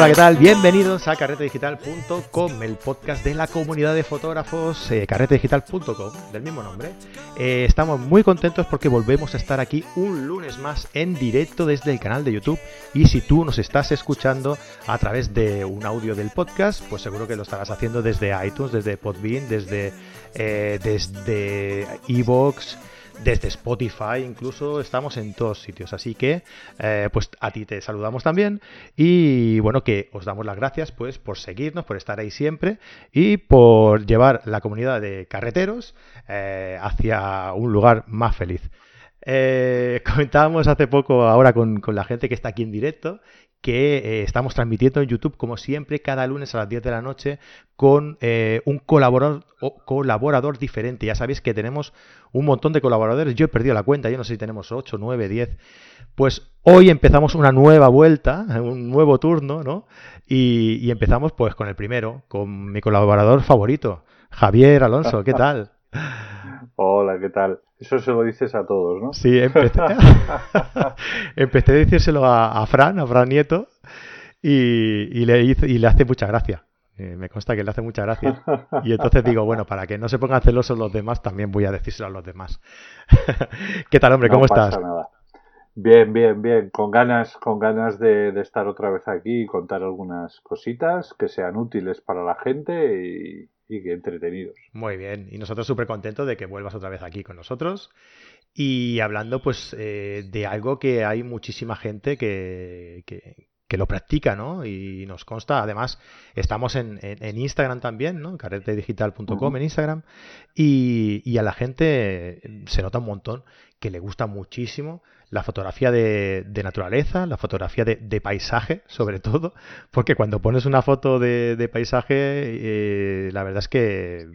Hola, ¿qué tal? Bienvenidos a carretedigital.com, el podcast de la comunidad de fotógrafos, eh, carretedigital.com, del mismo nombre. Eh, estamos muy contentos porque volvemos a estar aquí un lunes más en directo desde el canal de YouTube. Y si tú nos estás escuchando a través de un audio del podcast, pues seguro que lo estarás haciendo desde iTunes, desde Podbean, desde eh, desde Evox desde Spotify incluso estamos en todos sitios. Así que, eh, pues a ti te saludamos también y bueno, que os damos las gracias pues por seguirnos, por estar ahí siempre y por llevar la comunidad de carreteros eh, hacia un lugar más feliz. Eh, comentábamos hace poco ahora con, con, la gente que está aquí en directo que eh, estamos transmitiendo en YouTube, como siempre, cada lunes a las 10 de la noche con eh, un colaborador, colaborador diferente. Ya sabéis que tenemos un montón de colaboradores. Yo he perdido la cuenta, yo no sé si tenemos 8, 9, 10. Pues hoy empezamos una nueva vuelta, un nuevo turno, ¿no? Y, y empezamos pues con el primero, con mi colaborador favorito, Javier Alonso. ¿Qué tal? Hola, ¿qué tal? Eso se lo dices a todos, ¿no? Sí, empecé, empecé a decírselo a, a, Fran, a Fran Nieto, y, y, le, hizo, y le hace mucha gracia. Eh, me consta que le hace mucha gracia. Y entonces digo, bueno, para que no se pongan celosos los demás, también voy a decírselo a los demás. ¿Qué tal, hombre? ¿Cómo no estás? Pasa nada. Bien, bien, bien. Con ganas, con ganas de, de, estar otra vez aquí y contar algunas cositas que sean útiles para la gente y, y que entretenidos. Muy bien, y nosotros súper contentos de que vuelvas otra vez aquí con nosotros y hablando pues eh, de algo que hay muchísima gente que, que, que, lo practica, ¿no? Y nos consta, además, estamos en, en, en Instagram también, ¿no? carretedigital.com uh -huh. en Instagram y, y a la gente se nota un montón que le gusta muchísimo la fotografía de, de naturaleza, la fotografía de, de, paisaje, sobre todo, porque cuando pones una foto de, de paisaje, eh, la verdad es que,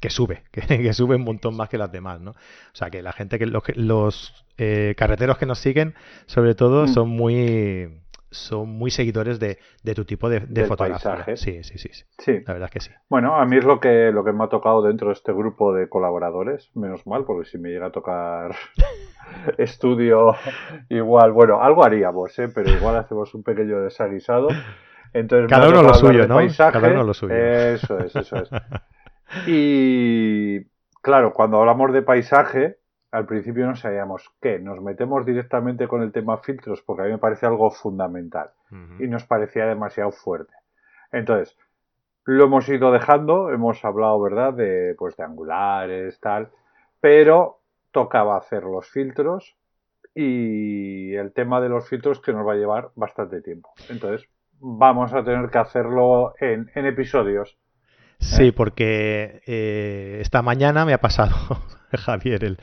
que sube, que, que, sube un montón más que las demás, ¿no? O sea, que la gente, que los, los eh, carreteros que nos siguen, sobre todo, son muy son muy seguidores de, de tu tipo de, de fotografía. Sí, sí, sí, sí, sí. La verdad es que sí. Bueno, a mí es lo que, lo que me ha tocado dentro de este grupo de colaboradores, menos mal, porque si me llega a tocar estudio, igual, bueno, algo haríamos, ¿eh? pero igual hacemos un pequeño desaguisado. Entonces, Cada uno lo suyo, ¿no? Paisaje. Cada uno lo suyo. Eso es, eso es. Y claro, cuando hablamos de paisaje, al principio no sabíamos qué. Nos metemos directamente con el tema filtros porque a mí me parece algo fundamental uh -huh. y nos parecía demasiado fuerte. Entonces, lo hemos ido dejando, hemos hablado, ¿verdad?, de, pues, de angulares, tal, pero tocaba hacer los filtros y el tema de los filtros que nos va a llevar bastante tiempo. Entonces, vamos a tener que hacerlo en, en episodios. Sí, porque eh, esta mañana me ha pasado Javier el,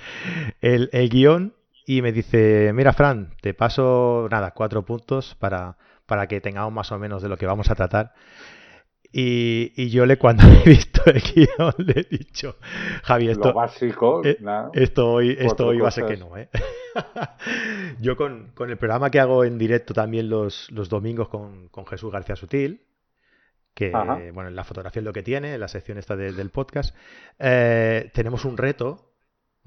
el, el, guion y me dice, mira Fran, te paso nada, cuatro puntos para, para que tengamos más o menos de lo que vamos a tratar. Y, y yo le cuando he visto el guion le he dicho, Javi, esto, lo básico, eh, esto hoy, esto hoy va a ser que no. ¿eh? yo con, con, el programa que hago en directo también los, los domingos con, con Jesús García Sutil, que Ajá. bueno, la fotografía es lo que tiene, la sección esta de, del podcast, eh, tenemos un reto,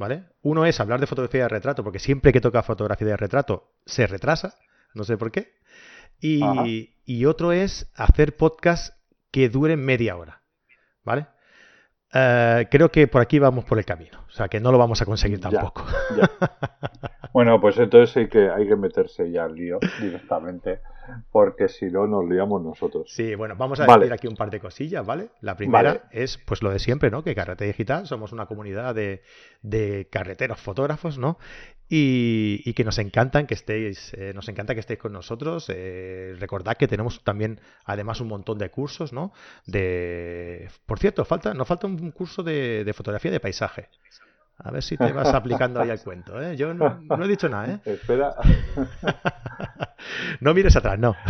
¿vale? Uno es hablar de fotografía de retrato, porque siempre que toca fotografía de retrato se retrasa, no sé por qué. Y, y otro es hacer podcast que duren media hora, ¿vale? Uh, creo que por aquí vamos por el camino, o sea que no lo vamos a conseguir tampoco. Ya, ya. bueno, pues entonces hay que, hay que meterse ya al lío directamente, porque si no nos liamos nosotros. Sí, bueno, vamos a vale. decir aquí un par de cosillas, ¿vale? La primera vale. es pues lo de siempre, ¿no? Que Carrete Digital somos una comunidad de, de carreteros fotógrafos, ¿no? Y, y, que nos encantan que estéis, eh, nos encanta que estéis con nosotros. Eh, recordad que tenemos también, además, un montón de cursos, ¿no? De, por cierto, falta, nos falta un curso de, de fotografía de paisaje. A ver si te vas aplicando ahí al cuento, ¿eh? Yo no, no he dicho nada, ¿eh? Espera. no mires atrás, no.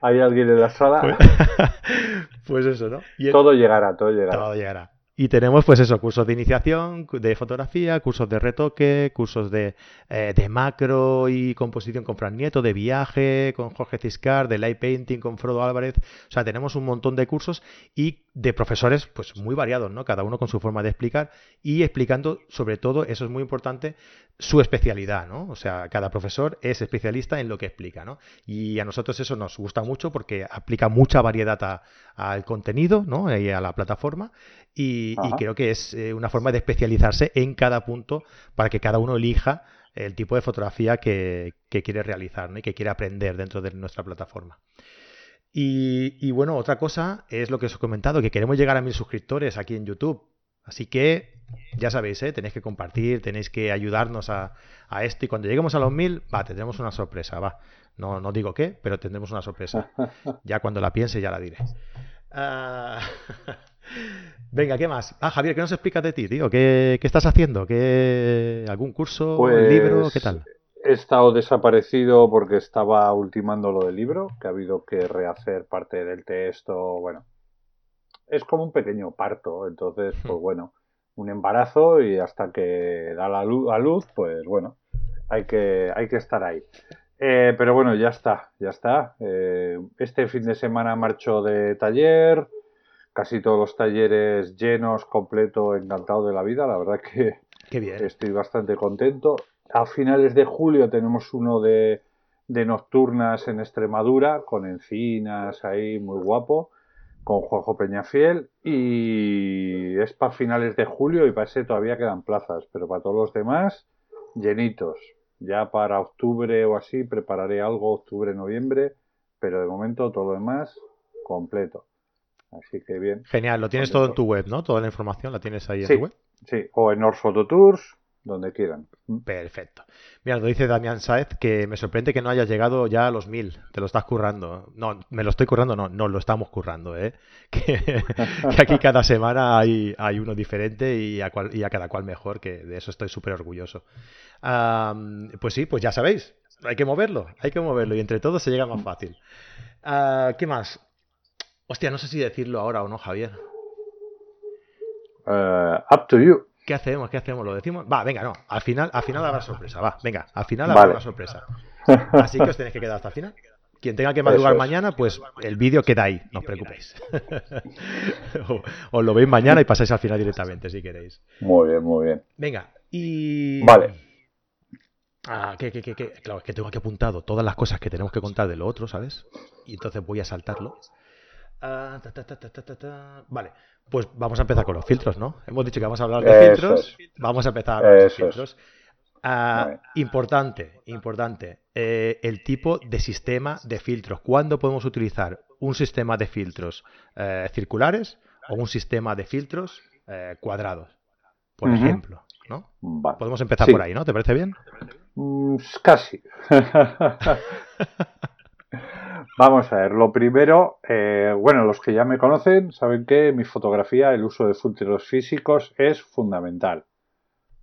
¿Hay alguien en la sala? Pues, pues eso, ¿no? El... Todo llegará, todo llegará. Todo llegará. Y tenemos, pues eso, cursos de iniciación, de fotografía, cursos de retoque, cursos de, eh, de macro y composición con Fran Nieto, de viaje con Jorge Ciscar, de light painting con Frodo Álvarez. O sea, tenemos un montón de cursos y de profesores pues muy variados, ¿no? Cada uno con su forma de explicar y explicando sobre todo, eso es muy importante, su especialidad, ¿no? O sea, cada profesor es especialista en lo que explica, ¿no? Y a nosotros eso nos gusta mucho porque aplica mucha variedad al contenido, ¿no? Y a la plataforma y, creo que es eh, una forma de especializarse en cada punto para que cada uno elija el tipo de fotografía que, quiere realizar ¿no? y que quiere aprender dentro de nuestra plataforma. Y, bueno, otra cosa es lo que os he comentado, que queremos llegar a mil suscriptores aquí en YouTube. Así que ya sabéis, ¿eh? tenéis que compartir, tenéis que ayudarnos a, esto. Y cuando lleguemos a los mil, va, tendremos una sorpresa, va. No, no digo qué, pero tendremos una sorpresa. Ya cuando la piense ya la diré. Ah, venga, ¿qué más? Ah, Javier, ¿qué nos explicas de ti, tío? ¿Qué, estás haciendo? ¿Qué, ¿Algún curso? Pues, ¿Libro? ¿Qué tal? He estado desaparecido porque estaba ultimando lo del libro, que ha habido que rehacer parte del texto, bueno, es como un pequeño parto, entonces, pues bueno, un embarazo y hasta que da la luz, a luz, pues bueno, hay que, hay que estar ahí. Eh, pero bueno, ya está, ya está. Eh, este fin de semana marcho de taller, casi todos los talleres llenos, completo, encantado de la vida, la verdad que estoy bastante contento a finales de julio tenemos uno de, nocturnas en Extremadura, con encinas ahí, muy guapo, con Juanjo Peñafiel. Y es para finales de julio y para ese todavía quedan plazas, pero para todos los demás, llenitos. Ya para octubre o así prepararé algo, octubre, noviembre, pero de momento todo lo demás completo. Así que bien. Genial, lo tienes todo en tu web, ¿no? Toda la información la tienes ahí en tu web. Sí, o en Orphoto Tours, donde quieran. Perfecto. Mira, lo dice Damián Saez que me sorprende que no hayas llegado ya a los mil. Te lo estás currando. No, me lo estoy currando, no, no lo estamos currando, ¿eh? Que, aquí cada semana hay, hay uno diferente y a, cual, y a, cada cual mejor, que de eso estoy súper orgulloso. pues sí, pues ya sabéis, hay que moverlo, hay que moverlo y entre todos se llega más fácil. Ah, ¿Qué más? Hostia, no sé si decirlo ahora o no, Javier. Uh, up to you. ¿Qué hacemos? ¿Qué hacemos? ¿Lo decimos? Va, venga, no. Al final, al final habrá sorpresa. Va, venga, al final habrá una sorpresa. Así que os tenéis que quedar hasta el final. Quien tenga que madrugar mañana, pues el vídeo queda ahí, no os preocupéis. os lo veis mañana y pasáis al final directamente, si queréis. Muy bien, muy bien. Venga, y. Vale. Ah, ¿qué, qué, qué, qué? Claro, es que tengo aquí apuntado todas las cosas que tenemos que contar de lo otro, ¿sabes? Y entonces voy a saltarlo. Ah, vale, pues vamos a empezar con los filtros, ¿no? Hemos dicho que vamos a hablar de filtros. Vamos a empezar con los filtros. Ah, importante, importante. Eh, el tipo de sistema de filtros. ¿Cuándo podemos utilizar un sistema de filtros eh, circulares o un sistema de filtros eh, cuadrados? Por ejemplo, ¿no? Podemos empezar por ahí, ¿no? ¿Te parece bien? Mm, casi. Vamos a ver, lo primero, eh, bueno, los que ya me conocen saben que mi fotografía el uso de filtros físicos es fundamental,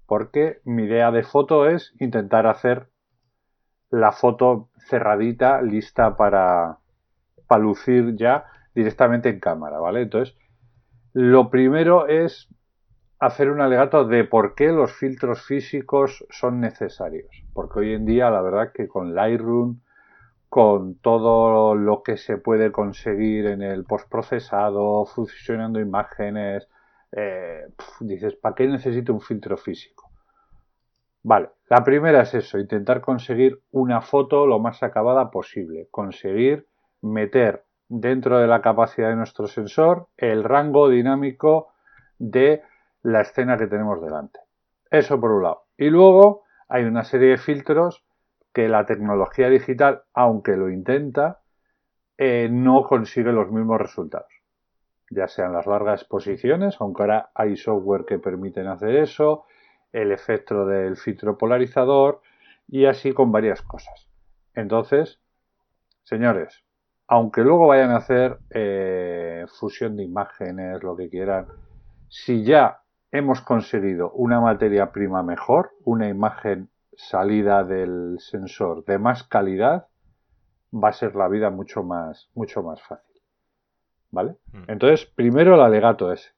porque mi idea de foto es intentar hacer la foto cerradita, lista para, para lucir ya directamente en cámara, ¿vale? Entonces, lo primero es hacer un alegato de por qué los filtros físicos son necesarios, porque hoy en día la verdad que con Lightroom con todo lo que se puede conseguir en el postprocesado, fusionando imágenes. Eh, dices, ¿para qué necesito un filtro físico? Vale, la primera es eso, intentar conseguir una foto lo más acabada posible, conseguir meter dentro de la capacidad de nuestro sensor el rango dinámico de la escena que tenemos delante. Eso por un lado. Y luego hay una serie de filtros que la tecnología digital, aunque lo intenta, eh, no consigue los mismos resultados. Ya sean las largas exposiciones, aunque ahora hay software que permiten hacer eso, el efecto del filtro polarizador y así con varias cosas. Entonces, señores, aunque luego vayan a hacer eh, fusión de imágenes, lo que quieran, si ya hemos conseguido una materia prima mejor, una imagen salida del sensor de más calidad, va a ser la vida mucho más, mucho más fácil. ¿Vale? Hmm. Entonces, primero el alegato ese.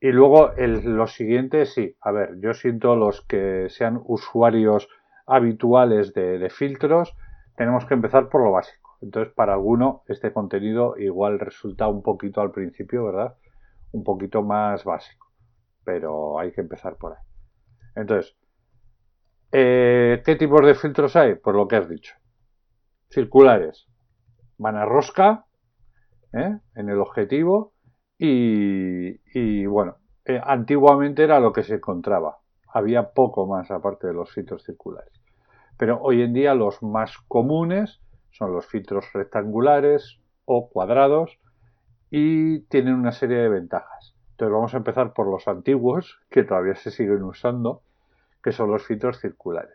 Y luego el, lo siguiente, sí. A ver, yo siento los que sean usuarios habituales de, de filtros, tenemos que empezar por lo básico. Entonces, para alguno, este contenido igual resulta un poquito al principio, ¿verdad? un poquito más básico, pero hay que empezar por ahí. Entonces, eh, ¿qué tipos de filtros hay? Pues lo que has dicho. Circulares. Van a rosca ¿eh? en el objetivo y, bueno, eh, antiguamente era lo que se encontraba. Había poco más aparte de los filtros circulares. Pero hoy en día los más comunes son los filtros rectangulares o cuadrados y tienen una serie de ventajas. Entonces vamos a empezar por los antiguos que todavía se siguen usando, que son los filtros circulares.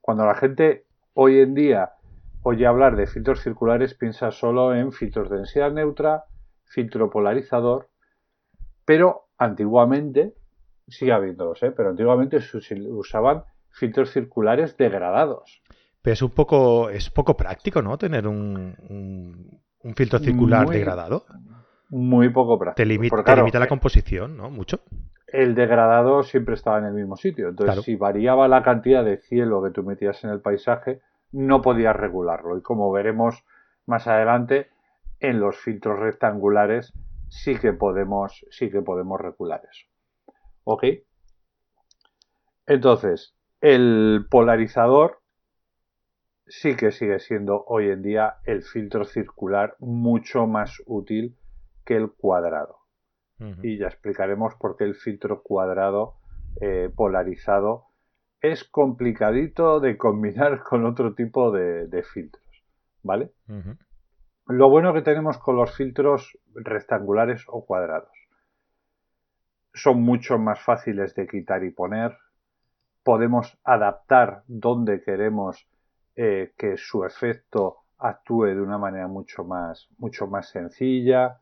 Cuando la gente hoy en día oye hablar de filtros circulares piensa solo en filtros de densidad neutra, filtro polarizador, pero antiguamente, sigue habiéndolos, ¿eh? pero antiguamente se usaban filtros circulares degradados. Pero es un poco, es poco práctico, ¿no? Tener un, un, filtro circular degradado. Muy poco práctico. Te, limita, la eh, composición, ¿no? Mucho. El degradado siempre estaba en el mismo sitio. Entonces, si variaba la cantidad de cielo que tú metías en el paisaje, no podías regularlo. Y como veremos más adelante, en los filtros rectangulares sí que podemos, sí que podemos regular eso. ¿Ok? Entonces, el polarizador sí que sigue siendo hoy en día el filtro circular mucho más útil que el cuadrado. Y ya explicaremos por qué el filtro cuadrado eh, polarizado es complicadito de combinar con otro tipo de, filtros. ¿Vale? Lo bueno que tenemos con los filtros rectangulares o cuadrados. Son mucho más fáciles de quitar y poner. Podemos adaptar donde queremos eh, que su efecto actúe de una manera mucho más, mucho más sencilla.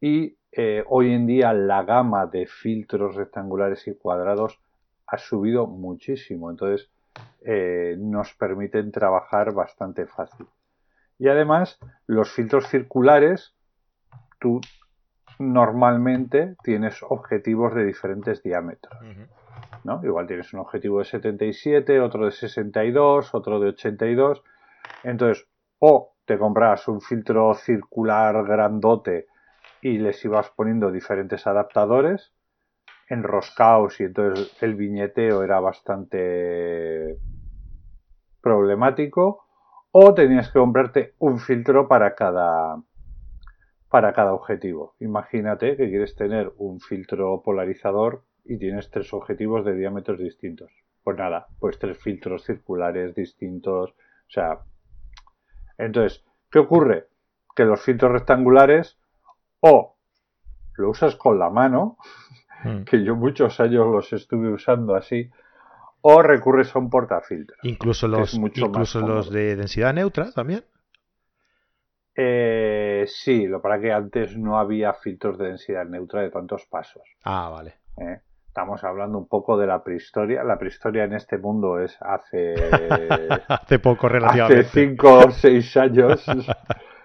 Y eh, hoy en día la gama de filtros rectangulares y cuadrados ha subido muchísimo. Entonces eh, nos permiten trabajar bastante fácil. Y además, los filtros circulares, tú normalmente tienes objetivos de diferentes diámetros. ¿no? Igual tienes un objetivo de 77, otro de 62, otro de 82. Entonces, o te compras un filtro circular grandote y les ibas poniendo diferentes adaptadores enroscados y entonces el viñeteo era bastante problemático o tenías que comprarte un filtro para cada para cada objetivo. Imagínate que quieres tener un filtro polarizador y tienes tres objetivos de diámetros distintos. Pues nada, pues tres filtros circulares distintos. O sea, entonces, ¿qué ocurre? Que los filtros rectangulares o lo usas con la mano, hmm. que yo muchos años los estuve usando así, o recurres a un portafiltros. Incluso los, incluso los de densidad neutra también. Eh, sí, lo para que antes no había filtros de densidad neutra de tantos pasos. Ah, vale. Eh, estamos hablando un poco de la prehistoria. La prehistoria en este mundo es hace. hace poco, relativamente. Hace 5 o 6 años.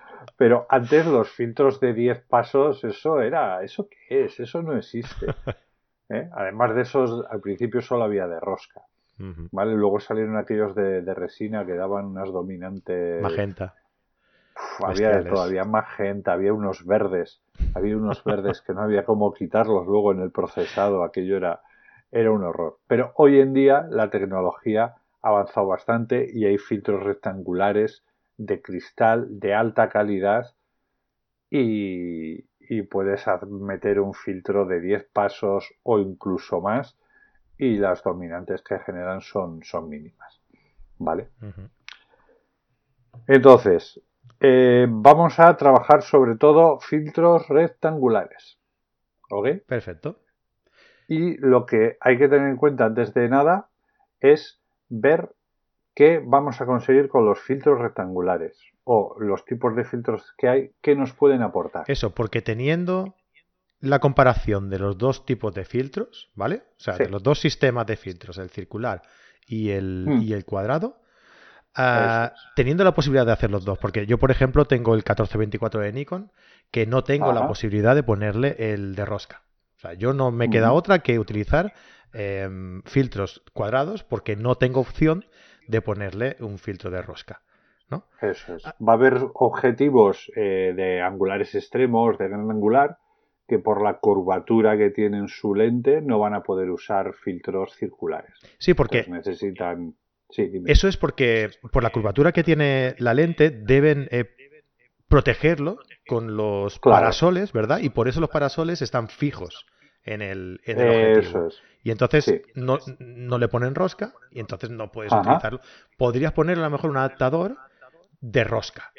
Pero antes los filtros de 10 pasos, eso era. ¿Eso qué es? Eso no existe. ¿Eh? Además de esos, al principio solo había de rosca. ¿Vale? Luego salieron aquellos de, resina que daban unas dominantes. Magenta. había había magenta, había unos verdes, había unos verdes que no había cómo quitarlos luego en el procesado, aquello era, era un horror. Pero hoy en día la tecnología ha avanzado bastante y hay filtros rectangulares de cristal de alta calidad y, y puedes meter un filtro de 10 pasos o incluso más y las dominantes que generan son, son mínimas. ¿Vale? Entonces, eh, vamos a trabajar sobre todo filtros rectangulares. ¿Ok? Perfecto. Y lo que hay que tener en cuenta antes de nada es ver qué vamos a conseguir con los filtros rectangulares o los tipos de filtros que hay que nos pueden aportar. Eso, porque teniendo la comparación de los dos tipos de filtros, ¿vale? O sea, de los dos sistemas de filtros, el circular y el, hmm. y el cuadrado, ah, teniendo la posibilidad de hacer los dos, porque yo, por ejemplo, tengo el 1424 de Nikon, que no tengo la posibilidad de ponerle el de rosca. O sea, yo no me queda otra que utilizar em, filtros cuadrados porque no tengo opción de ponerle un filtro de rosca. ¿no? Eso es. Va a haber objetivos eh, de angulares extremos, de gran angular, que por la curvatura que tienen su lente no van a poder usar filtros circulares. Sí, porque necesitan. Eso es porque por la curvatura que tiene la lente deben eh, protegerlo con los parasoles, ¿verdad? Y por eso los parasoles están fijos en el, en objetivo. Y entonces no, no, le ponen rosca y entonces no puedes utilizarlo. Podrías poner a lo mejor un adaptador de rosca.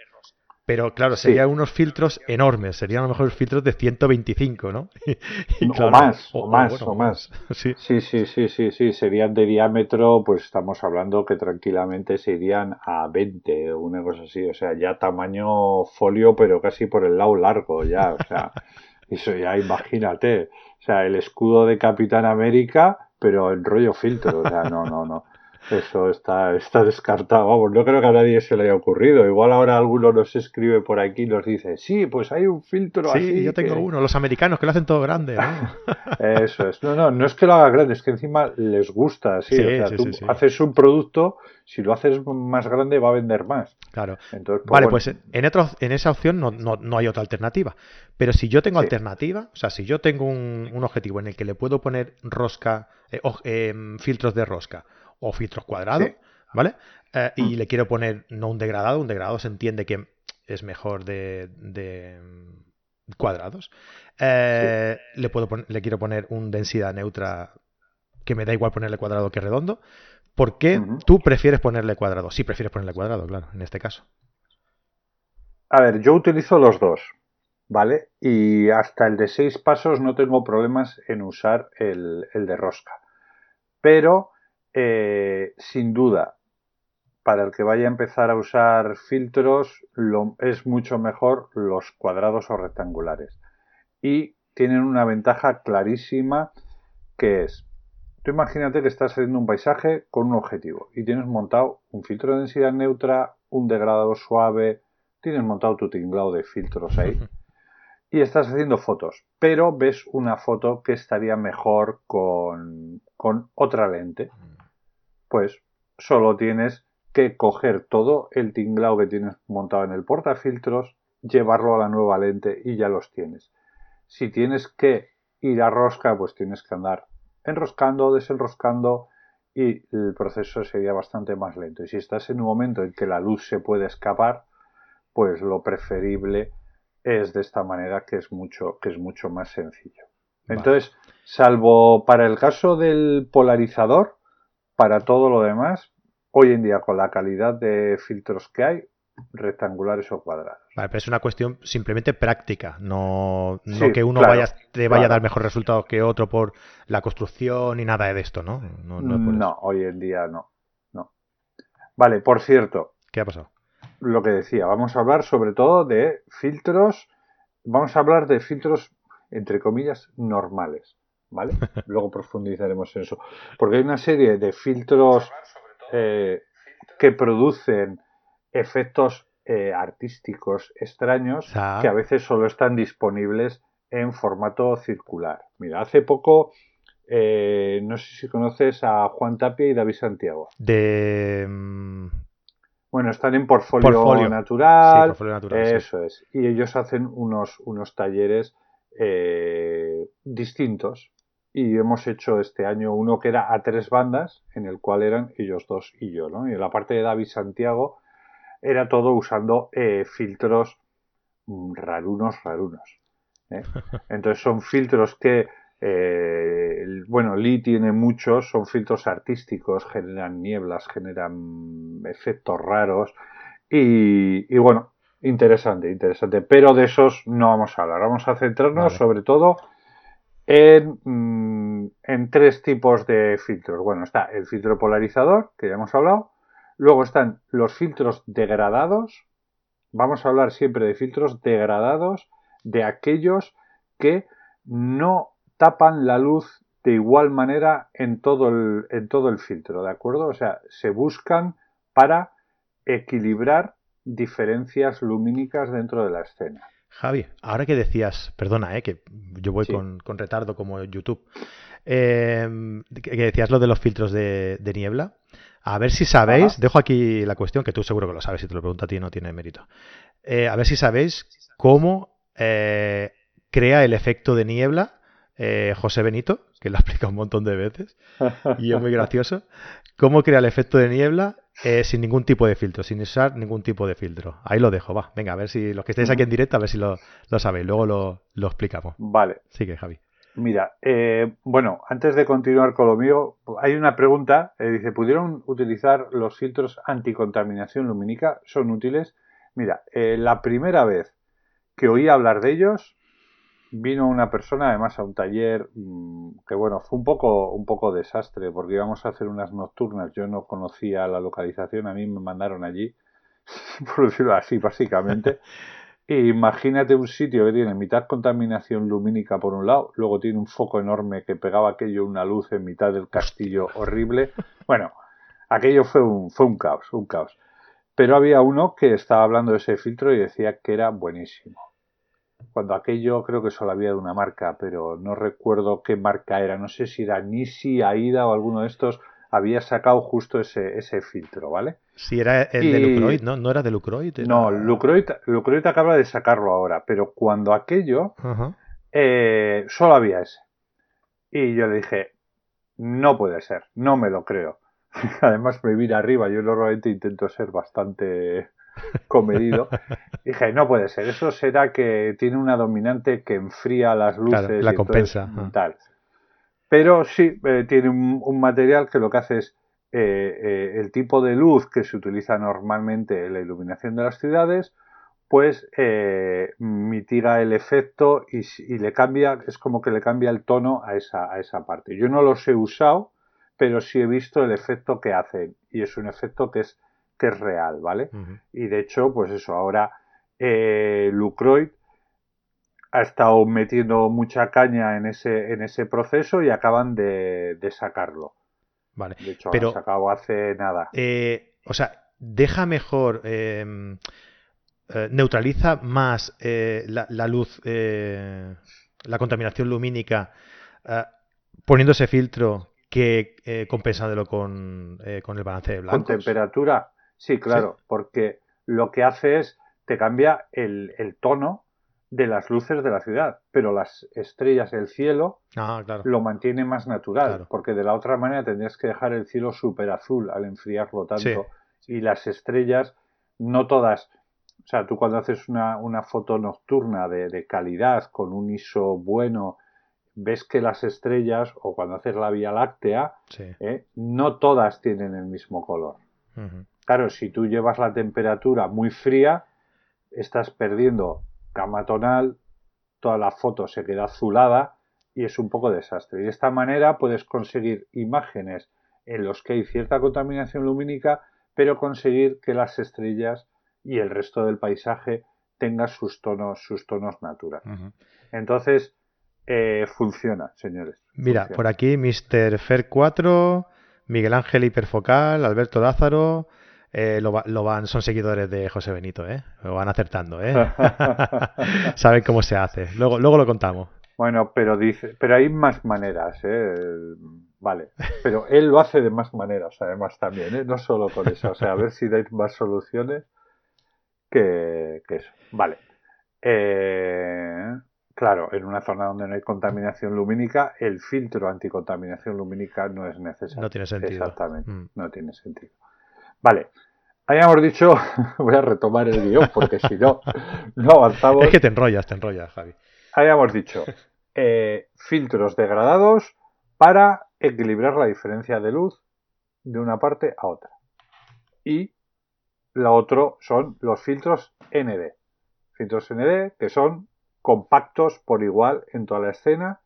Pero claro, serían unos filtros enormes, serían a lo mejor filtros de 125, ¿no? o más, o, más, o, más. Sí. sí, sí, sí, sí, sí, serían de diámetro, pues estamos hablando que tranquilamente se irían a 20 o una cosa así, o sea, ya tamaño folio, pero casi por el lado largo, ya, o sea, eso ya imagínate, o sea, el escudo de Capitán América, pero en rollo filtro, o sea, no, no, no. Eso está, está descartado. Vamos, no creo que a nadie se le haya ocurrido. Igual ahora alguno nos escribe por aquí y nos dice, sí, pues hay un filtro sí, así. yo tengo uno. Los americanos que lo hacen todo grande. Eso es. No, no, no es que lo haga grande, es que encima les gusta. Sí, o sea, tú haces un producto, si lo haces más grande va a vender más. Claro. Entonces, pues vale, pues en, en esa opción no, no, hay otra alternativa. Pero si yo tengo alternativa, o sea, si yo tengo un, un, objetivo en el que le puedo poner rosca, eh, em, filtros de rosca o filtros cuadrados, ¿vale? Eh, y mm. le quiero poner no un degradado, un degradado se entiende que es mejor de, mm, cuadrados. Eh, le, puedo le quiero poner un densidad neutra que me da igual ponerle cuadrado que redondo. ¿Por qué tú prefieres ponerle cuadrado? Sí, prefieres ponerle cuadrado, claro, en este caso. A ver, yo utilizo los dos, ¿vale? Y hasta el de seis pasos no tengo problemas en usar el, el de rosca. Pero eh, sin duda, para el que vaya a empezar a usar filtros, lo, es mucho mejor los cuadrados o rectangulares. Y tienen una ventaja clarísima que es, tú imagínate que estás haciendo un paisaje con un objetivo y tienes montado un filtro de densidad neutra, un degradado suave, tienes montado tu tinglado de filtros ahí y estás haciendo fotos, pero ves una foto que estaría mejor con, con otra lente pues solo tienes que coger todo el tinglado que tienes montado en el portafiltros, llevarlo a la nueva lente y ya los tienes. Si tienes que ir a rosca, pues tienes que andar enroscando, desenroscando y el proceso sería bastante más lento. Y si estás en un momento en que la luz se puede escapar, pues lo preferible es de esta manera que es mucho, que es mucho más sencillo. Entonces, salvo para el caso del polarizador, para todo lo demás, hoy en día con la calidad de filtros que hay, rectangulares o cuadrados. Vale, pero es una cuestión simplemente práctica, no, que uno vaya, te vaya a dar mejor resultado que otro por la construcción ni nada de esto, ¿no? No, hoy en día no, no. Vale, por cierto. ¿Qué ha pasado? Lo que decía, vamos a hablar sobre todo de filtros, vamos a hablar de filtros, entre comillas, normales. ¿Vale? Luego profundizaremos en eso. Porque hay una serie de filtros eh, que producen efectos eh, artísticos extraños que a veces solo están disponibles en formato circular. Mira, hace poco, eh, no sé si conoces a Juan Tapia y David Santiago. De... Mm, bueno, están en portfolio, natural. eso es. Y ellos hacen unos, unos talleres distintos y hemos hecho este año uno que era a tres bandas, en el cual eran ellos dos y yo, ¿no? Y en la parte de David Santiago era todo usando eh, filtros mm, rarunos, rarunos. ¿eh? Entonces son filtros que, eh, bueno, Lee tiene muchos, son filtros artísticos, generan nieblas, generan efectos raros y, bueno, interesante, interesante. Pero de esos no vamos a hablar, vamos a centrarnos sobre todo Mm, en, tres tipos de filtros. Bueno, está el filtro polarizador, que ya hemos hablado. Luego están los filtros degradados. Vamos a hablar siempre de filtros degradados, de aquellos que no tapan la luz de igual manera en todo el, en todo el filtro, ¿de acuerdo? O sea, se buscan para equilibrar diferencias lumínicas dentro de la escena. Javi, ahora que decías, perdona, eh, que yo voy con, retardo como YouTube, em, que decías lo de los filtros de, niebla. A ver si sabéis, dejo aquí la cuestión, que tú seguro que lo sabes, si te lo pregunto a ti no tiene mérito. Eh, a ver si sabéis cómo eh, crea el efecto de niebla eh, José Benito, que lo ha explicado un montón de veces y es muy gracioso. ¿Cómo crea el efecto de niebla eh, sin ningún tipo de filtro, sin usar ningún tipo de filtro? Ahí lo dejo, va. Venga, a ver si los que estáis aquí en directo, a ver si lo, sabéis. Luego lo, lo, explicamos. Vale. Sigue, Javi. Mira, eh, bueno, antes de continuar con lo mío, hay una pregunta. dice, ¿pudieron utilizar los filtros anticontaminación lumínica? ¿Son útiles? Mira, la primera vez que oí hablar de ellos vino una persona además a un taller mm, que bueno fue un poco un poco desastre porque íbamos a hacer unas nocturnas. Yo no conocía la localización a mí me mandaron allí por decirlo así básicamente. E imagínate un sitio que tiene mitad contaminación lumínica por un lado luego tiene un foco enorme que pegaba aquello una luz en mitad del castillo horrible. Bueno aquello fue un fue un caos un caos. Pero había uno que estaba hablando de ese filtro y decía que era buenísimo cuando aquello creo que solo había de una marca, pero no recuerdo qué marca era, no sé si era Nisi, Aida o alguno de estos, había sacado justo ese, ese filtro, ¿vale? Si era el de Lucroid, ¿no? ¿No era de Lucroid? No, Lucroid, Lucroid acaba de sacarlo ahora, pero cuando aquello, eh, solo había ese. Y yo le dije, no puede ser, no me lo creo. Además me vine arriba, yo normalmente intento ser bastante comedido. Dije, no puede ser, eso será que tiene una dominante que enfría las luces. la compensa. tal. Pero sí, eh, tiene un, material que lo que hace es eh, eh, el tipo de luz que se utiliza normalmente en la iluminación de las ciudades, pues mitiga el efecto y, y, le cambia, es como que le cambia el tono a esa, a esa parte. Yo no los he usado, pero sí he visto el efecto que hacen y es un efecto que es que es real, ¿vale? Y de hecho, pues eso, ahora eh, Lucroid ha estado metiendo mucha caña en ese, en ese proceso y acaban de, sacarlo. Vale. De hecho, Pero, sacado hace nada. Eh, o sea, deja mejor. Em, eh, neutraliza más eh, la, luz, la contaminación lumínica, poniendo ese filtro que compensándolo con, con el balance de blancos. Con temperatura. Sí, claro, porque lo que hace es, te cambia el, tono de las luces de la ciudad, pero las estrellas, el cielo, ah, lo mantiene más natural, porque de la otra manera tendrías que dejar el cielo súper azul al enfriarlo tanto, y las estrellas, no todas, o sea, tú cuando haces una, una foto nocturna de, de, calidad, con un ISO bueno, ves que las estrellas, o cuando haces la Vía Láctea, ¿eh? no todas tienen el mismo color. Claro, si tú llevas la temperatura muy fría, estás perdiendo cama tonal, toda la foto se queda azulada y es un poco desastre. Y de esta manera puedes conseguir imágenes en los que hay cierta contaminación lumínica, pero conseguir que las estrellas y el resto del paisaje tengan sus tonos, sus tonos naturales. Entonces, eh, funciona, señores. Mira, por aquí Mr. Fer 4, Miguel Ángel Hiperfocal, Alberto Lázaro, eh, lo, van, son seguidores de José Benito, ¿eh? Lo van acertando, ¿eh? Saben cómo se hace. Luego, luego lo contamos. Bueno, pero dice, pero hay más maneras, ¿eh? Vale, pero él lo hace de más maneras, además también, ¿eh? No solo con eso, o sea, a ver si dais más soluciones que, que eso. Vale. Eh, claro, en una zona donde no hay contaminación lumínica, el filtro anticontaminación lumínica no es necesario. No tiene sentido. Exactamente, mm. no tiene sentido. Vale. Habíamos dicho, voy a retomar el guion porque si no, no avanzamos. Es que te enrollas, te enrollas, Javi. Habíamos dicho eh, filtros degradados para equilibrar la diferencia de luz de una parte a otra. Y la otro son los filtros ND. Filtros ND que son compactos por igual en toda la escena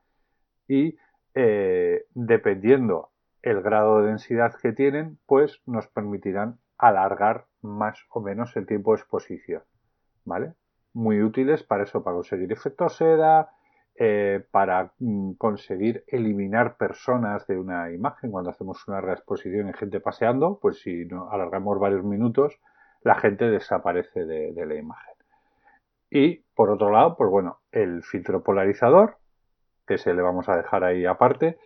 y eh, dependiendo el grado de densidad que tienen, pues nos permitirán alargar más o menos el tiempo de exposición. ¿Vale? Muy útiles para eso, para conseguir efecto seda, eh, para mm, conseguir eliminar personas de una imagen. Cuando hacemos una reexposición en gente paseando, pues si no alargamos varios minutos, la gente desaparece de, de la imagen. Y por otro lado, pues bueno, el filtro polarizador, que se le vamos a dejar ahí aparte.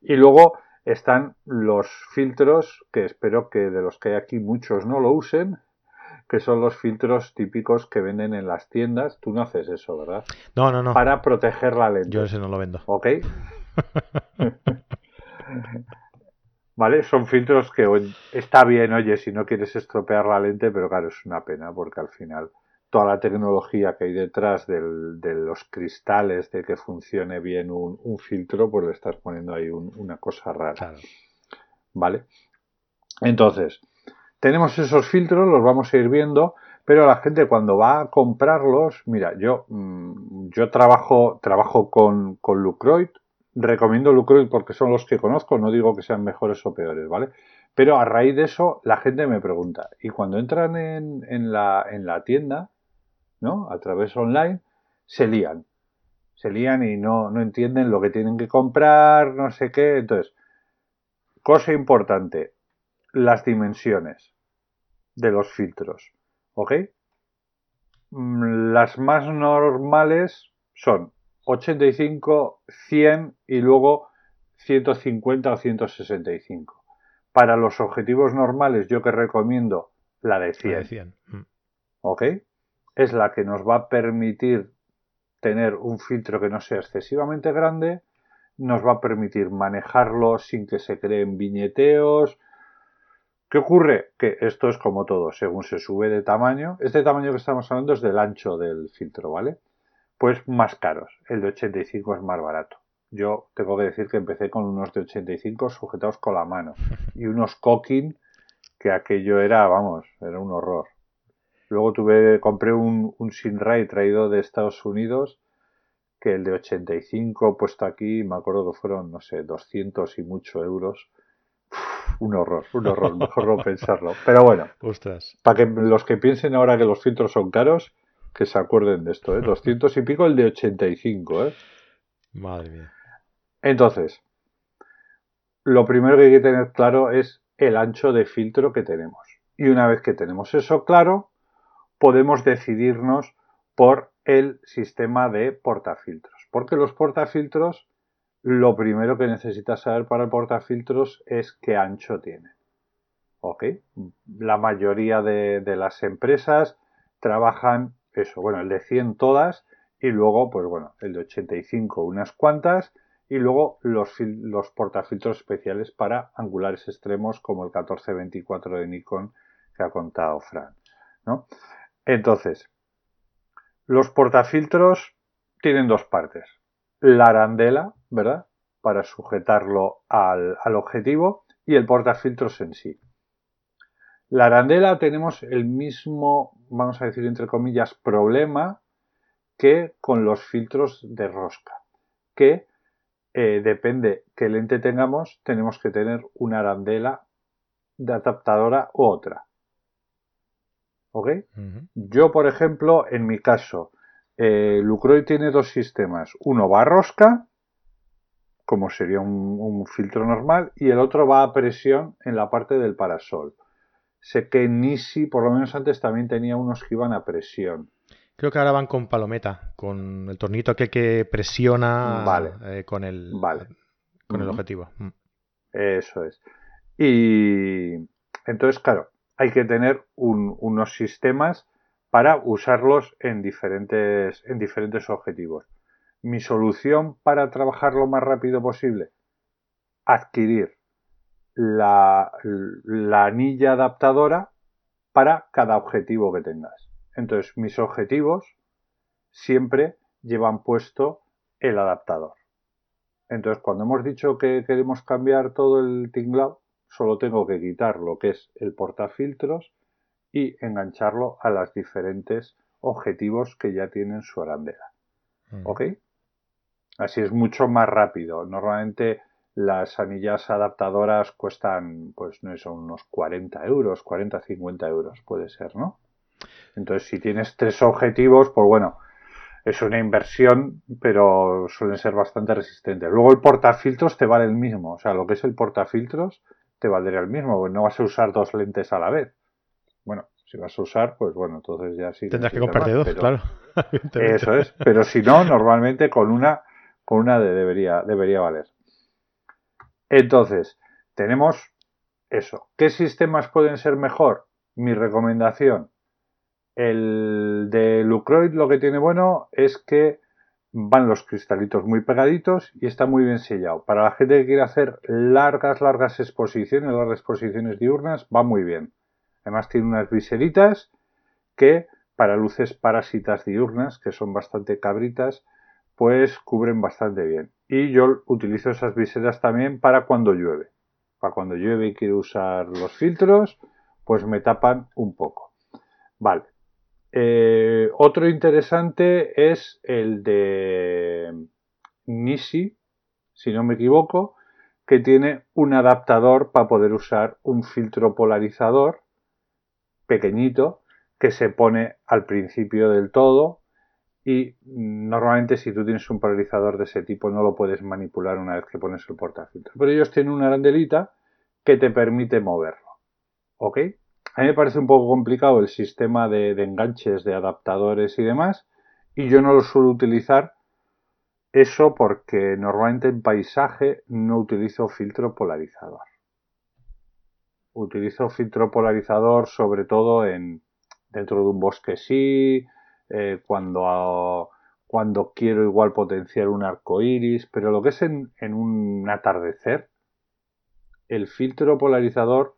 Y luego están los filtros, que espero que de los que hay aquí muchos no lo usen, que son los filtros típicos que venden en las tiendas. Tú no haces eso, ¿verdad? No, no, no. Para proteger la lente. Yo ese no lo vendo. ¿Ok? ¿Vale? Son filtros que está bien, oye, si no quieres estropear la lente, pero claro, es una pena porque al final toda la tecnología que hay detrás de los cristales de que funcione bien un, filtro, pues le estás poniendo ahí una cosa rara. ¿Vale? Entonces, tenemos esos filtros, los vamos a ir viendo, pero la gente cuando va a comprarlos, mira, yo, mm, yo trabajo, trabajo con, con Lucroid, recomiendo Lucroid porque son los que conozco, no digo que sean mejores o peores, ¿vale? Pero a raíz de eso, la gente me pregunta, y cuando entran en, en, la, en la tienda, ¿no? A través online, se lían. Se lían y no, no entienden lo que tienen que comprar, no sé qué. Entonces, cosa importante, las dimensiones de los filtros. ¿Ok? Mm, las más normales son 85, 100 y luego 150 o 165. Para los objetivos normales yo que recomiendo la de 100. Mm. ¿Ok? Es la que nos va a permitir tener un filtro que no sea excesivamente grande, nos va a permitir manejarlo sin que se creen viñeteos, ¿Qué ocurre? Que esto es como todo, según se sube de tamaño, este tamaño que estamos hablando es del ancho del filtro, ¿vale? Pues más caros, el de 85 es más barato. Yo tengo que decir que empecé con unos de 85 sujetados con la mano y unos cocking que aquello era, vamos, era un horror. Luego tuve, compré un, un Sinray traído de Estados Unidos que el de 85 puesto aquí, me acuerdo que fueron, no sé, 200 y mucho euros un horror, un horror, mejor no pensarlo. Pero bueno, para que los que piensen ahora que los filtros son caros, que se acuerden de esto, ¿eh? 200 y pico el de 85, ¿eh? Madre mía. Entonces, lo primero que hay que tener claro es el ancho de filtro que tenemos. Y una vez que tenemos eso claro, podemos decidirnos por el sistema de portafiltros. Porque los portafiltros lo primero que necesitas saber para portafiltros es qué ancho tiene. ¿Ok? La mayoría de, las empresas trabajan eso, bueno, el de 100 todas y luego, pues bueno, el de 85 unas cuantas y luego los, los portafiltros especiales para angulares extremos como el 1424 de Nikon que ha contado Fran. ¿no? Entonces, los portafiltros tienen dos partes la arandela, ¿verdad? Para sujetarlo al, objetivo y el portafiltros en sí. La arandela tenemos el mismo, vamos a decir entre comillas, problema que con los filtros de rosca, que eh, depende qué lente tengamos, tenemos que tener una arandela de adaptadora u otra. ¿Ok? Yo, por ejemplo, en mi caso, eh, Lucroy tiene dos sistemas. Uno va a rosca, como sería un, filtro normal, y el otro va a presión en la parte del parasol. Sé que Nisi, por lo menos antes, también tenía unos que iban a presión. Creo que ahora van con palometa, con el tornito que, que presiona eh, con el, con el objetivo. Mm. Eso es. Y entonces, claro, hay que tener unos sistemas para usarlos en diferentes, en diferentes objetivos. Mi solución para trabajar lo más rápido posible, adquirir la, la anilla adaptadora para cada objetivo que tengas. Entonces, mis objetivos siempre llevan puesto el adaptador. Entonces, cuando hemos dicho que queremos cambiar todo el tinglado, solo tengo que quitar lo que es el portafiltros y engancharlo a los diferentes objetivos que ya tienen su arandela. Mm. ¿Ok? Así es mucho más rápido. Normalmente las anillas adaptadoras cuestan, pues no son unos 40 euros, 40, 50 euros puede ser, ¿no? Entonces, si tienes tres objetivos, pues bueno, es una inversión, pero suelen ser bastante resistentes. Luego el portafiltros te vale el mismo, o sea, lo que es el portafiltros te valdría el mismo, no vas a usar dos lentes a la vez. Bueno, si vas a usar, pues bueno, entonces ya sí. Tendrás que comprarte dos, claro. Eso es. Pero si no, normalmente con una, con una de debería, debería valer. Entonces, tenemos eso. ¿Qué sistemas pueden ser mejor? Mi recomendación, El de Lucroid lo que tiene bueno es que van los cristalitos muy pegaditos y está muy bien sellado. Para la gente que quiere hacer largas, largas exposiciones, largas exposiciones diurnas, va muy bien. Además tiene unas viseritas que para luces parásitas diurnas, que son bastante cabritas, pues cubren bastante bien. Y yo utilizo esas viseras también para cuando llueve. Para cuando llueve y quiero usar los filtros, pues me tapan un poco. Vale. Eh, otro interesante es el de Nisi, si no me equivoco, que tiene un adaptador para poder usar un filtro polarizador pequeñito que se pone al principio del todo y normalmente si tú tienes un polarizador de ese tipo no lo puedes manipular una vez que pones el portafiltro. Pero ellos tienen una arandelita que te permite moverlo. ¿Ok? A mí me parece un poco complicado el sistema de, enganches, de adaptadores y demás, y yo no lo suelo utilizar eso porque normalmente en paisaje no utilizo filtro polarizador. Utilizo filtro polarizador sobre todo en dentro de un bosque sí, eh, cuando, cuando quiero igual potenciar un arco iris, pero lo que es en un atardecer, el filtro polarizador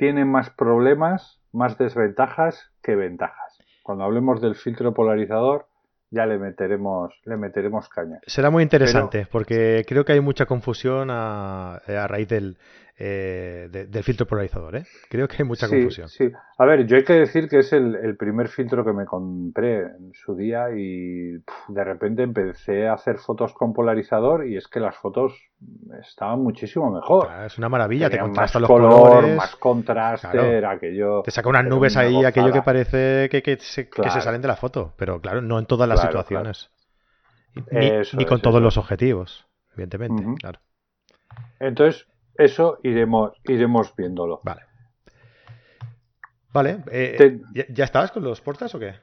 tiene más problemas, más desventajas que ventajas. Cuando hablemos del filtro polarizador, ya le meteremos, le meteremos caña. Será muy interesante, porque creo que hay mucha confusión a raíz del, eh, del filtro polarizador. ¿eh? Creo que hay mucha confusión. Sí, a ver, yo hay que decir que es el, primer filtro que me compré en su día y de repente empecé a hacer fotos con polarizador y es que las fotos estaban muchísimo mejor. es una maravilla, te contrasta más los color, más contraste, aquello. Te saca unas nubes ahí, aquello que parece que, se, salen de la foto, pero claro, no en todas las situaciones. Ni, con todos los objetivos, evidentemente, claro. Entonces, eso iremos, iremos viéndolo. Vale. Vale. Eh, ¿ya, estabas con los portas o qué?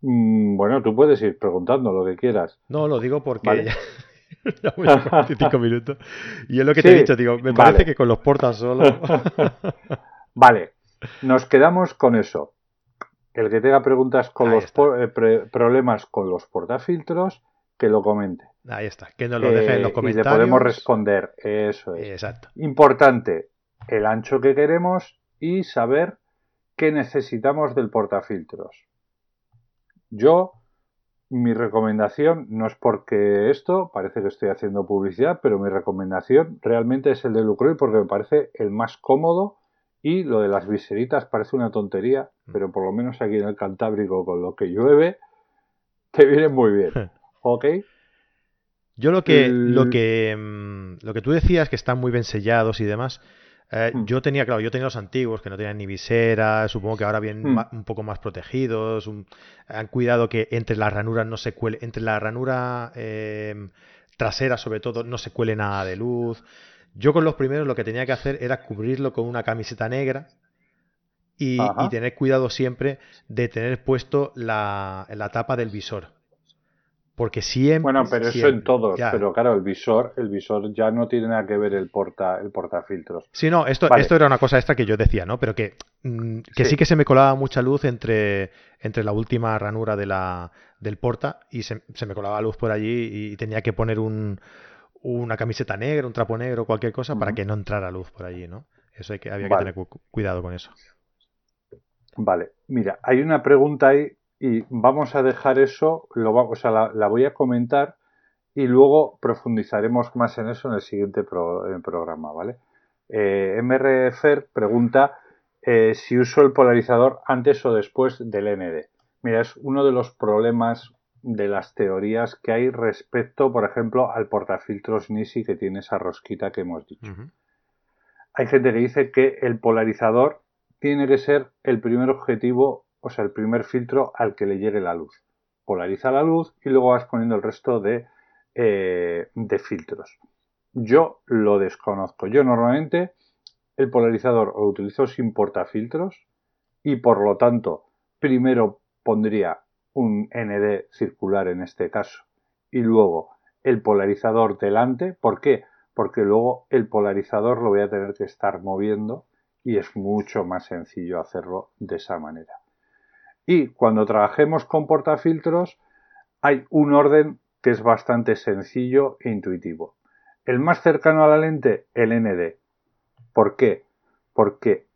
Mm, bueno, tú puedes ir preguntando lo que quieras. No, lo digo porque ya, cinco minutos. Y es lo que te he dicho, digo, me parece que con los portas solo. vale, nos quedamos con eso. El que tenga preguntas con los eh, problemas con los portafiltros, que lo comente. Ahí está, que nos lo deje en los comentarios. Eh, y le podemos responder, eso es. Exacto. Importante, el ancho que queremos y saber qué necesitamos del portafiltros. Yo, mi recomendación, no es porque esto, parece que estoy haciendo publicidad, pero mi recomendación realmente es el de Lucroy porque me parece el más cómodo y lo de las viseritas parece una tontería, mm. pero por lo menos aquí en el Cantábrico con lo que llueve, te viene muy bien. ¿Ok? Yo lo que, lo que, mm, lo que tú decías, que están muy bien sellados y demás, eh, hmm. yo tenía, claro, yo tenía los antiguos que no tenían ni visera, supongo que ahora vienen hmm. un poco más protegidos, han cuidado que entre las ranuras no se cuele, entre la ranura em, trasera sobre todo no se cuele nada de luz. Yo con los primeros lo que tenía que hacer era cubrirlo con una camiseta negra y, y tener cuidado siempre de tener puesto la, la tapa del visor porque siempre. Bueno, pero eso en todos. Pero claro, el visor, el visor ya no tiene nada que ver el porta, el portafiltros. Sí, no, esto, esto era una cosa extra que yo decía, ¿no? Pero que, mm, que sí. que se me colaba mucha luz entre, entre la última ranura de la, del porta y se, me colaba luz por allí y tenía que poner un, una camiseta negra, un trapo negro, cualquier cosa, para que no entrara luz por allí, ¿no? Eso hay que, había que tener cuidado con eso. Vale, mira, hay una pregunta ahí y vamos a dejar eso, lo o sea, la, voy a comentar y luego profundizaremos más en eso en el siguiente programa, ¿vale? Eh, MRFer pregunta eh, si uso el polarizador antes o después del ND. Mira, es uno de los problemas de las teorías que hay respecto, por ejemplo, al portafiltros NISI que tiene esa rosquita que hemos dicho. Hay gente que dice que el polarizador tiene que ser el primer objetivo o sea, el primer filtro al que le llegue la luz. Polariza la luz y luego vas poniendo el resto de, eh, de filtros. Yo lo desconozco. Yo normalmente el polarizador lo utilizo sin portafiltros y por lo tanto primero pondría un ND circular en este caso y luego el polarizador delante. ¿Por qué? Porque luego el polarizador lo voy a tener que estar moviendo y es mucho más sencillo hacerlo de esa manera. Y cuando trabajemos con portafiltros, hay un orden que es bastante sencillo e intuitivo. El más cercano a la lente, el ND. ¿Por qué? Porque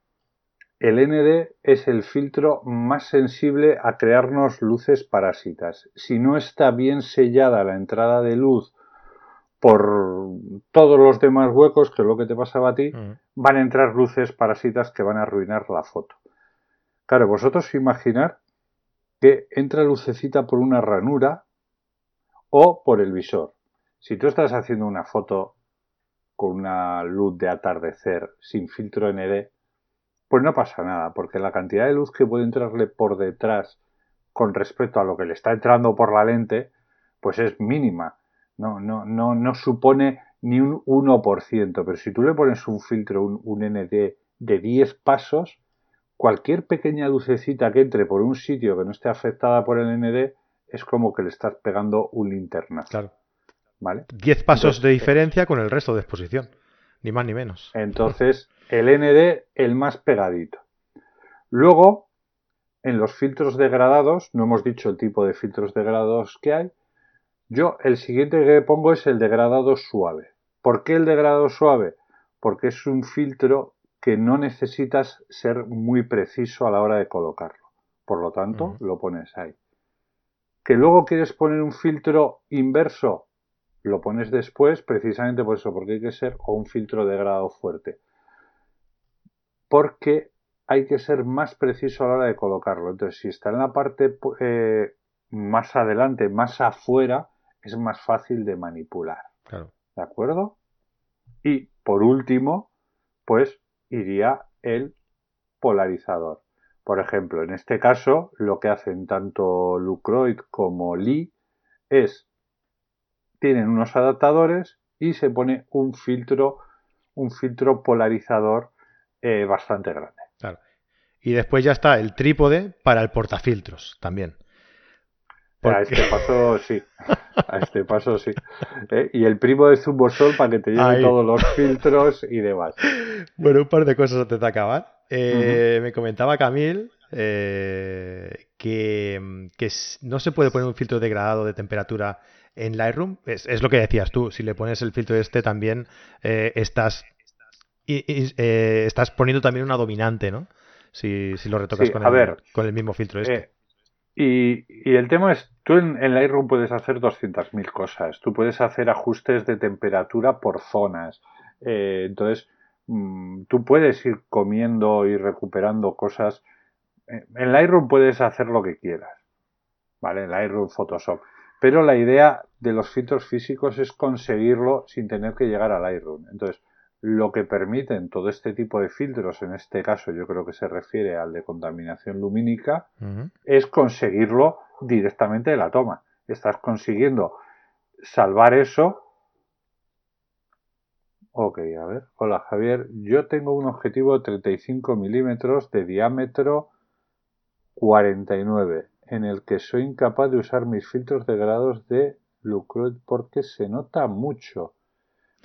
el ND es el filtro más sensible a crearnos luces parásitas. Si no está bien sellada la entrada de luz por todos los demás huecos, que es lo que te pasaba a ti, van a entrar luces parásitas que van a arruinar la foto. Claro, vosotros imaginar que entra lucecita por una ranura o por el visor. Si tú estás haciendo una foto con una luz de atardecer sin filtro ND, pues no pasa nada, porque la cantidad de luz que puede entrarle por detrás con respecto a lo que le está entrando por la lente, pues es mínima no, no, no, no supone ni un 1%, pero si tú le pones un filtro, un, ND de 10 pasos, cualquier pequeña lucecita que entre por un sitio que no esté afectada por el ND es como que le estás pegando un linterna. Claro. ¿Vale? 10 pasos de diferencia con el resto de exposición, ni más ni menos. Entonces, el ND el más pegadito. Luego, en los filtros degradados, no hemos dicho el tipo de filtros degradados que hay, yo el siguiente que pongo es el degradado suave. ¿Por qué el degradado suave? Porque es un filtro que no necesitas ser muy preciso a la hora de colocarlo. Por lo tanto, lo pones ahí. Que luego quieres poner un filtro inverso, lo pones después, precisamente por eso, porque hay que ser o un filtro de grado fuerte. Porque hay que ser más preciso a la hora de colocarlo. Entonces, si está en la parte eh, más adelante, más afuera, es más fácil de manipular. ¿De acuerdo? Y por último, pues iría el polarizador. Por ejemplo, en este caso, lo que hacen tanto Lucroid como Lee es tienen unos adaptadores y se pone un filtro, un filtro polarizador eh, bastante grande. Y después ya está el trípode para el portafiltros también. A este paso sí. A este paso sí. ¿Eh? Y el primo de Zumbosol para que te lleve todos los filtros y demás. Bueno, un par de cosas antes de acabar. Eh, me comentaba Camil eh, que, no se puede poner un filtro degradado de temperatura en Lightroom. Es, lo que decías tú. Si le pones el filtro este también estás, estás poniendo también una dominante, ¿no? Si, lo retocas con, el, con el mismo filtro este. Y, el tema es, tú en, Lightroom puedes hacer 200.000 cosas. Tú puedes hacer ajustes de temperatura por zonas. Eh, entonces, mm, tú puedes ir comiendo y recuperando cosas. Eh, en Lightroom puedes hacer lo que quieras. ¿Vale? En Lightroom, Photoshop. Pero la idea de los filtros físicos es conseguirlo sin tener que llegar a Lightroom. Entonces, lo que permiten todo este tipo de filtros, en este caso yo creo que se refiere al de contaminación lumínica, es conseguirlo directamente de la toma. Estás consiguiendo salvar eso. Ok, a ver. Hola Javier, yo tengo un objetivo de 35 milímetros de diámetro 49 en el que soy incapaz de usar mis filtros de grados de Lucroid porque se nota mucho.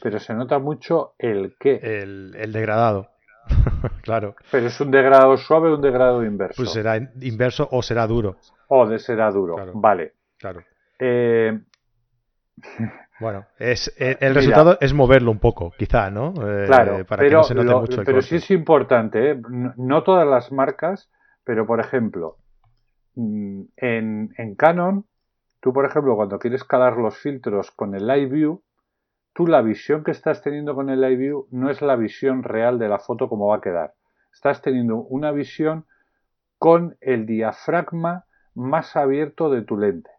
Pero se nota mucho el qué. El, degradado. claro. Pero es un degradado suave o un degradado inverso. Pues será inverso o será duro. O de será duro. Vale. Claro. Eh, bueno, es, eh, el, resultado es moverlo un poco, quizá, ¿no? Eh, claro, para pero, que no se note mucho el Pero sí es importante, no, todas las marcas, pero por ejemplo, mm, en, en Canon, tú por ejemplo, cuando quieres calar los filtros con el Live View, tú la visión que estás teniendo con el live view no es la visión real de la foto como va a quedar. Estás teniendo una visión con el diafragma más abierto de tu lente.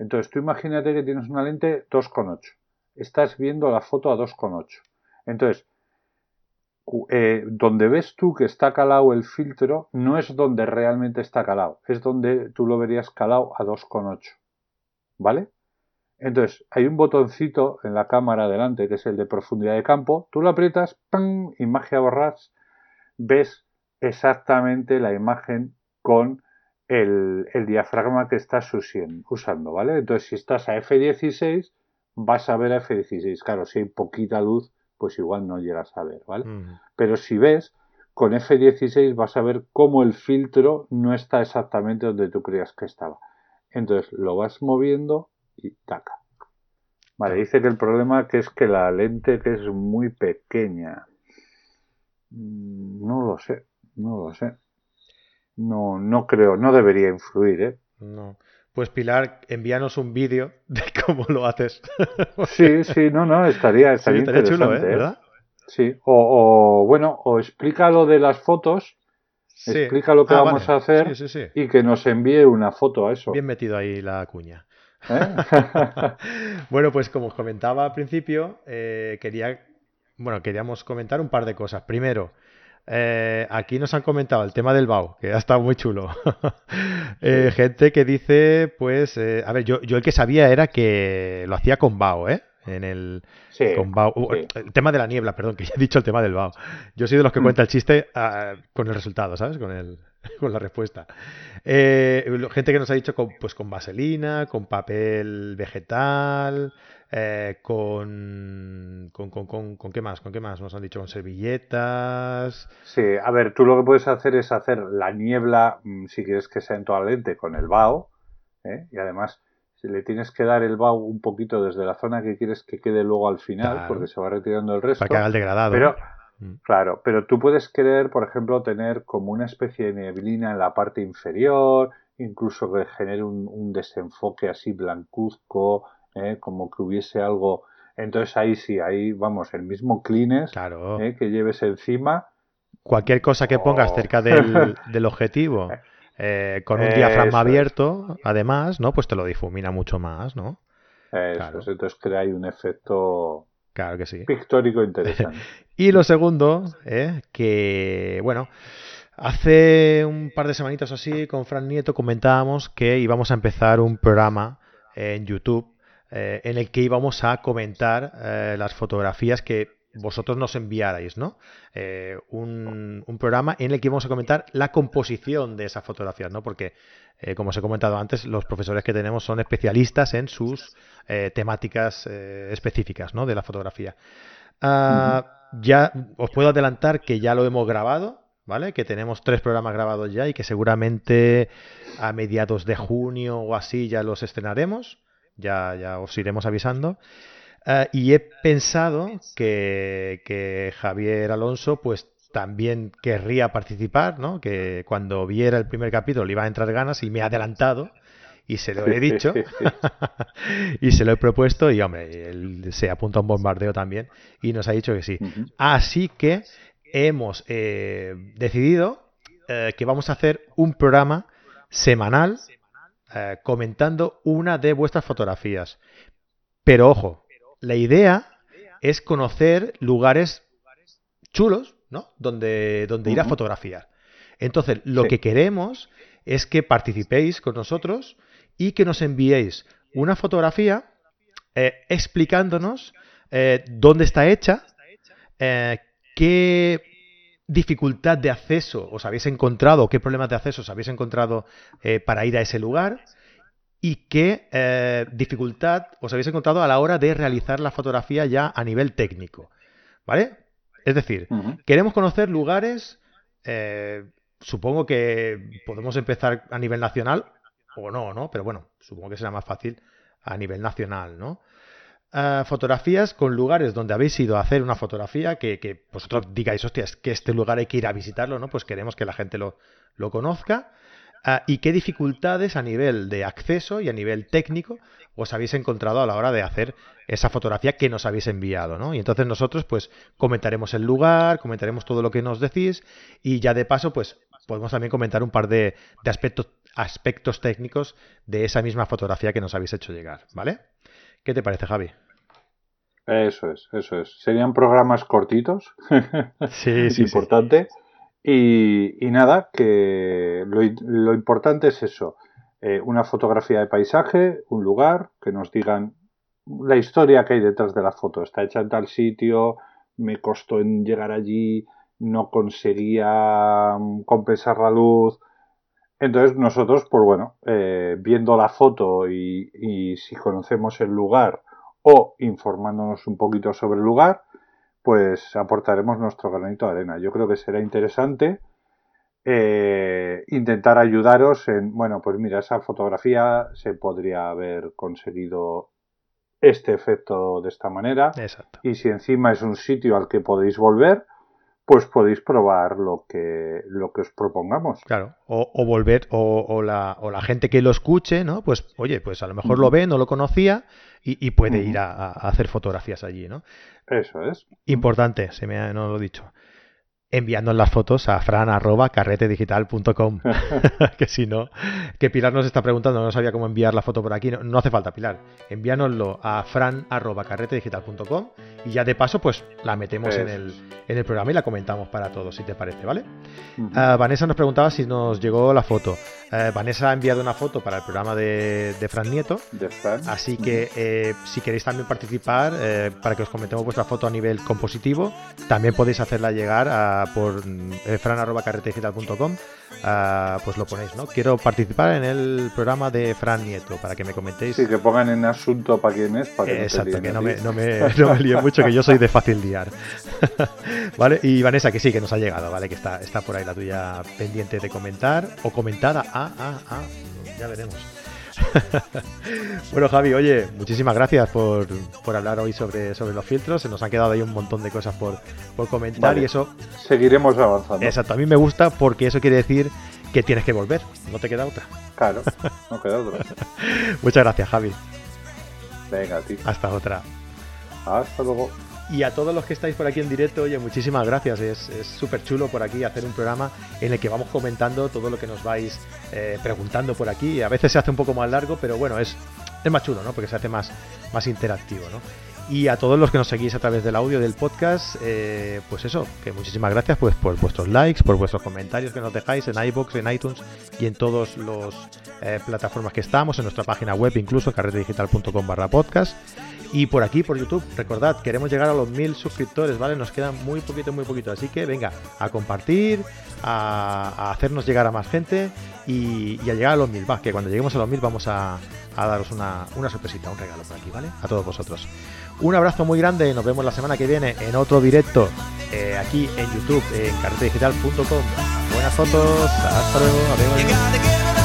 Entonces tú imagínate que tienes una lente 2,8. Estás viendo la foto a 2,8. Entonces, eh, donde ves tú que está calado el filtro no es donde realmente está calado, es donde tú lo verías calado a 2,8. ¿Vale? Entonces, hay un botoncito en la cámara delante que es el de profundidad de campo. Tú lo aprietas, ¡pam! y magia borras, ves exactamente la imagen con el, diafragma que estás usando, ¿vale? Entonces, si estás a F16, vas a ver a F16. Claro, si hay poquita luz, pues igual no llegas a ver, ¿vale? Pero si ves con F16 vas a ver cómo el filtro no está exactamente donde tú creías que estaba. Entonces lo vas moviendo y taca. Vale, dice que el problema que es que la lente que es muy pequeña. Mm, no lo sé, no lo sé. No, no creo, no debería influir, ¿eh? No. Pues Pilar, envíanos un vídeo de cómo lo haces. sí, sí, no, no, estaría, estaría, chulo, ¿eh? ¿eh? ¿verdad? Sí, o, bueno, o explica lo de las fotos, explica lo que ah, vamos a hacer y que nos envíe una foto a eso. Bien metido ahí la cuña. ¿Eh? bueno, pues como os comentaba al principio, eh, quería, bueno, queríamos comentar un par de cosas. Primero, eh, aquí nos han comentado el tema del BAU, que ha estado muy chulo. gente que dice, pues, a ver, yo, yo el que sabía era que lo hacía con BAO, ¿eh? En el, el tema de la niebla, perdón, que ya he dicho el tema del BAO. Yo soy de los que mm. cuenta el chiste ah, con el resultado, ¿sabes? Con, el, con la respuesta. Eh, gente que nos ha dicho con, pues con vaselina, con papel vegetal, eh, con, con, con, con, qué más, con qué más nos han dicho con servilletas. Sí, a ver, tú lo que puedes hacer es hacer la niebla, mm, si quieres que sea en toda lente, con el BAO, ¿eh? y además le tienes que dar el BAU un poquito desde la zona que quieres que quede luego al final, porque se va retirando el resto. Para que haga el degradado. Pero, mm. Claro, pero tú puedes querer, por ejemplo, tener como una especie de neblina en la parte inferior, incluso que genere un, desenfoque así blancuzco, ¿eh? como que hubiese algo. Entonces ahí sí, ahí vamos, el mismo clines ¿eh? que lleves encima. Cualquier cosa que pongas oh. cerca del, del objetivo. Eh, con un diafragma abierto, además, ¿no? Pues te lo difumina mucho más, ¿no? Eso entonces crea ahí un efecto claro que sí. pictórico interesante. y lo segundo, ¿eh? que, bueno, hace un par de semanitas así con Fran Nieto comentábamos que íbamos a empezar un programa en YouTube eh, en el que íbamos a comentar las fotografías que vosotros nos enviarais, ¿no? Eh, un, programa en el que íbamos a comentar la composición de esas fotografías, ¿no? Porque, eh, como os he comentado antes, los profesores que tenemos son especialistas en sus eh, temáticas específicas, ¿no? De la fotografía. Ah, ya os puedo adelantar que ya lo hemos grabado, ¿vale? Que tenemos tres programas grabados ya y que seguramente a mediados de junio o así ya los estrenaremos. Ya, ya os iremos avisando. Ah, y he pensado que, Javier Alonso, pues también querría participar, ¿no? Que cuando viera el primer capítulo le iba a entrar ganas y me ha adelantado y se lo he dicho y se lo he propuesto y hombre, él se apunta a un bombardeo también y nos ha dicho que sí. Así que hemos eh, decidido eh, que vamos a hacer un programa semanal eh, comentando una de vuestras fotografías. Pero ojo, la idea es conocer lugares chulos, ¿no? Donde, donde ir a fotografiar. Entonces, lo que queremos es que participéis con nosotros y que nos enviéis una fotografía eh, explicándonos eh, dónde está hecha, eh, qué dificultad de acceso os habéis encontrado, qué problemas de acceso os habéis encontrado para ir a ese lugar y qué eh, dificultad os habéis encontrado a la hora de realizar la fotografía ya a nivel técnico. ¿Vale? Es decir, queremos conocer lugares, eh, supongo que podemos empezar a nivel nacional o no, ¿no? Pero bueno, supongo que será más fácil a nivel nacional, ¿no? Eh, fotografías con lugares donde habéis ido a hacer una fotografía que, vosotros digáis, hostia, es que este lugar hay que ir a visitarlo, ¿no? Pues queremos que la gente lo, lo conozca ¿Y qué dificultades a nivel de acceso y a nivel técnico os habéis encontrado a la hora de hacer esa fotografía que nos habéis enviado? ¿no? Y entonces nosotros pues comentaremos el lugar, comentaremos todo lo que nos decís y ya de paso pues podemos también comentar un par de, aspectos, aspectos técnicos de esa misma fotografía que nos habéis hecho llegar, ¿vale? ¿Qué te parece, Javi? Eso es, eso es. Serían programas cortitos. Sí, sí. Importante. Y, nada, que lo, importante es eso, eh, una fotografía de paisaje, un lugar, que nos digan la historia que hay detrás de la foto. Está hecha en tal sitio, me costó en llegar allí, no conseguía mm, compensar la luz. Entonces nosotros, pues bueno, eh, viendo la foto y, y si conocemos el lugar o informándonos un poquito sobre el lugar, pues aportaremos nuestro granito de arena. Yo creo que será interesante eh, intentar ayudaros en, bueno, pues mira, esa fotografía se podría haber conseguido este efecto de esta manera. Exacto. Y si encima es un sitio al que podéis volver, pues podéis probar lo que, lo que os propongamos. Claro, o, volver, o, la, o la gente que lo escuche, ¿no? Pues, oye, pues a lo mejor lo ve, no lo conocía y, puede ir a, hacer fotografías allí, ¿no? Eso es. Importante, se me ha, no lo he dicho enviando las fotos a fran.carretedigital.com. que si no, que Pilar nos está preguntando, no sabía cómo enviar la foto por aquí. No, hace falta, Pilar. Envíanoslo a fran.carretedigital.com y ya de paso, pues la metemos en el, en el programa y la comentamos para todos, si te parece, ¿vale? Ah, Vanessa nos preguntaba si nos llegó la foto. Eh, Vanessa ha enviado una foto para el programa de, Fran Nieto. Así que eh, si queréis también participar, eh, para que os comentemos vuestra foto a nivel compositivo, también podéis hacerla llegar a, por fran.carretedigital.com. pues lo ponéis, ¿no? Quiero participar en el programa de Fran Nieto, para que me comentéis. Sí, que pongan en asunto para quién es. Para que Exacto, que no me, no, me, no lío mucho, que yo soy de fácil liar. ¿Vale? Y Vanessa, que sí, que nos ha llegado, ¿vale? Que está, está por ahí la tuya pendiente de comentar o comentada a ah, ah, ya veremos. bueno, Javi, oye, muchísimas gracias por, hablar hoy sobre, sobre los filtros. Se nos han quedado ahí un montón de cosas por, comentar y eso. Seguiremos avanzando. Exacto, a mí me gusta porque eso quiere decir que tienes que volver. No te queda otra. Claro, no queda otra. Muchas gracias, Javi. Venga, tío. Hasta otra. Hasta luego. Y a todos los que estáis por aquí en directo, oye, muchísimas gracias. Es súper chulo por aquí hacer un programa en el que vamos comentando todo lo que nos vais eh, preguntando por aquí. A veces se hace un poco más largo, pero bueno, es, es más chulo, ¿no? Porque se hace más, más interactivo, ¿no? Y a todos los que nos seguís a través del audio del podcast, eh, pues eso, que muchísimas gracias pues, por vuestros likes, por vuestros comentarios que nos dejáis en iBox, en iTunes y en todas las eh, plataformas que estamos, en nuestra página web incluso, carretedigital.com barra podcast. Y por aquí, por YouTube, recordad, queremos llegar a los mil suscriptores, ¿vale? Nos queda muy poquito, muy poquito. Así que venga, a compartir, a, hacernos llegar a más gente y, a llegar a los mil. Va, que cuando lleguemos a los mil vamos a, daros una, una sorpresita, un regalo por aquí, ¿vale? A todos vosotros. Un abrazo muy grande, nos vemos la semana que viene en otro directo eh, aquí en YouTube, en carretedigital.com. Buenas fotos, hasta luego, adiós.